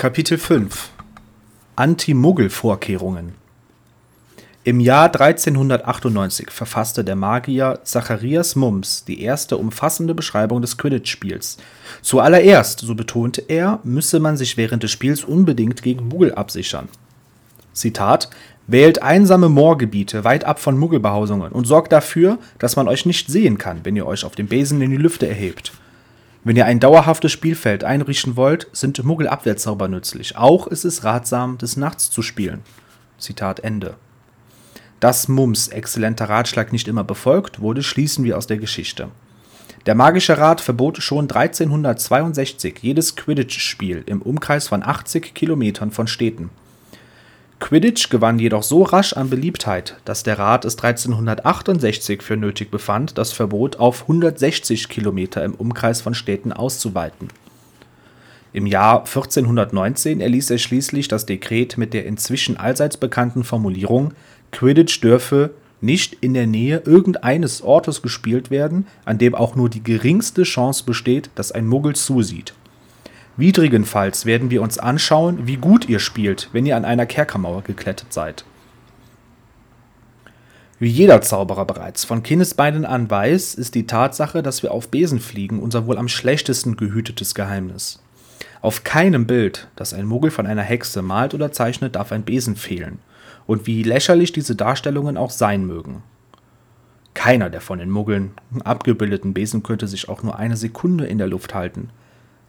Kapitel 5 Anti-Muggel-Vorkehrungen Im Jahr 1398 verfasste der Magier Zacharias Mums die erste umfassende Beschreibung des Quidditch-Spiels. Zuallererst, so betonte er, müsse man sich während des Spiels unbedingt gegen Muggel absichern. Zitat: Wählt einsame Moorgebiete weit ab von Muggelbehausungen und sorgt dafür, dass man euch nicht sehen kann, wenn ihr euch auf dem Besen in die Lüfte erhebt. Wenn ihr ein dauerhaftes Spielfeld einrichten wollt, sind Muggelabwehrzauber nützlich. Auch ist es ratsam, des Nachts zu spielen. Zitat Ende. Dass Mums exzellenter Ratschlag nicht immer befolgt wurde, schließen wir aus der Geschichte. Der Magische Rat verbot schon 1362 jedes Quidditch-Spiel im Umkreis von 80 Kilometern von Städten. Quidditch gewann jedoch so rasch an Beliebtheit, dass der Rat es 1368 für nötig befand, das Verbot auf 160 Kilometer im Umkreis von Städten auszuweiten. Im Jahr 1419 erließ er schließlich das Dekret mit der inzwischen allseits bekannten Formulierung, Quidditch dürfe nicht in der Nähe irgendeines Ortes gespielt werden, an dem auch nur die geringste Chance besteht, dass ein Muggel zusieht Widrigenfalls werden wir uns anschauen, wie gut ihr spielt, wenn ihr an einer Kerkermauer geklettert seid. Wie jeder Zauberer bereits von Kindesbeinen an weiß, ist die Tatsache, dass wir auf Besen fliegen, unser wohl am schlechtesten gehütetes Geheimnis. Auf keinem Bild, das ein Muggel von einer Hexe malt oder zeichnet, darf ein Besen fehlen. Und wie lächerlich diese Darstellungen auch sein mögen. Keiner der von den Muggeln abgebildeten Besen könnte sich auch nur eine Sekunde in der Luft halten.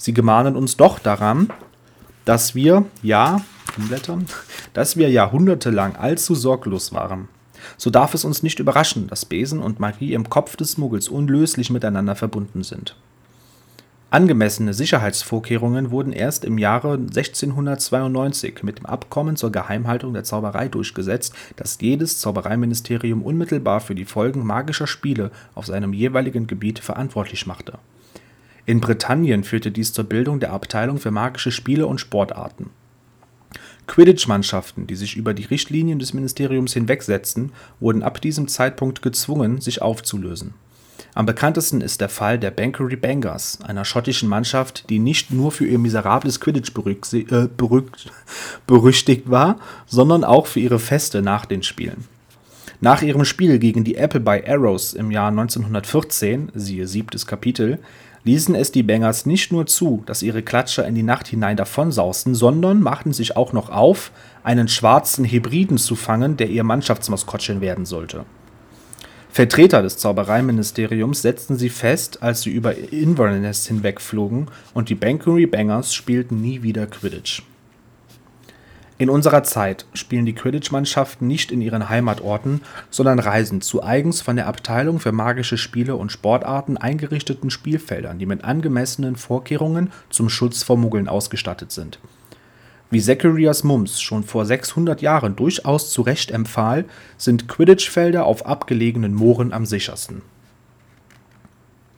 Sie gemahnen uns doch daran, dass wir, ja, umblättern, dass wir jahrhundertelang allzu sorglos waren. So darf es uns nicht überraschen, dass Besen und Magie im Kopf des Muggels unlöslich miteinander verbunden sind. Angemessene Sicherheitsvorkehrungen wurden erst im Jahre 1692 mit dem Abkommen zur Geheimhaltung der Zauberei durchgesetzt, das jedes Zaubereiministerium unmittelbar für die Folgen magischer Spiele auf seinem jeweiligen Gebiet verantwortlich machte in Britannien führte dies zur Bildung der Abteilung für magische Spiele und Sportarten. Quidditch-Mannschaften, die sich über die Richtlinien des Ministeriums hinwegsetzten, wurden ab diesem Zeitpunkt gezwungen, sich aufzulösen. Am bekanntesten ist der Fall der Bankery Bangers, einer schottischen Mannschaft, die nicht nur für ihr miserables Quidditch äh, berüchtigt war, sondern auch für ihre Feste nach den Spielen. Nach ihrem Spiel gegen die Appleby Arrows im Jahr 1914 (siehe siebtes Kapitel) ließen es die Bengals nicht nur zu, dass ihre Klatscher in die Nacht hinein davonsausten, sondern machten sich auch noch auf, einen schwarzen Hybriden zu fangen, der ihr Mannschaftsmaskottchen werden sollte. Vertreter des Zaubereiministeriums setzten sie fest, als sie über Inverness hinwegflogen, und die Bankery Bangers spielten nie wieder Quidditch in unserer Zeit spielen die Quidditch-Mannschaften nicht in ihren Heimatorten, sondern reisen zu eigens von der Abteilung für magische Spiele und Sportarten eingerichteten Spielfeldern, die mit angemessenen Vorkehrungen zum Schutz vor Muggeln ausgestattet sind. Wie Zacharias Mums schon vor 600 Jahren durchaus zu Recht empfahl, sind Quidditch-Felder auf abgelegenen Mooren am sichersten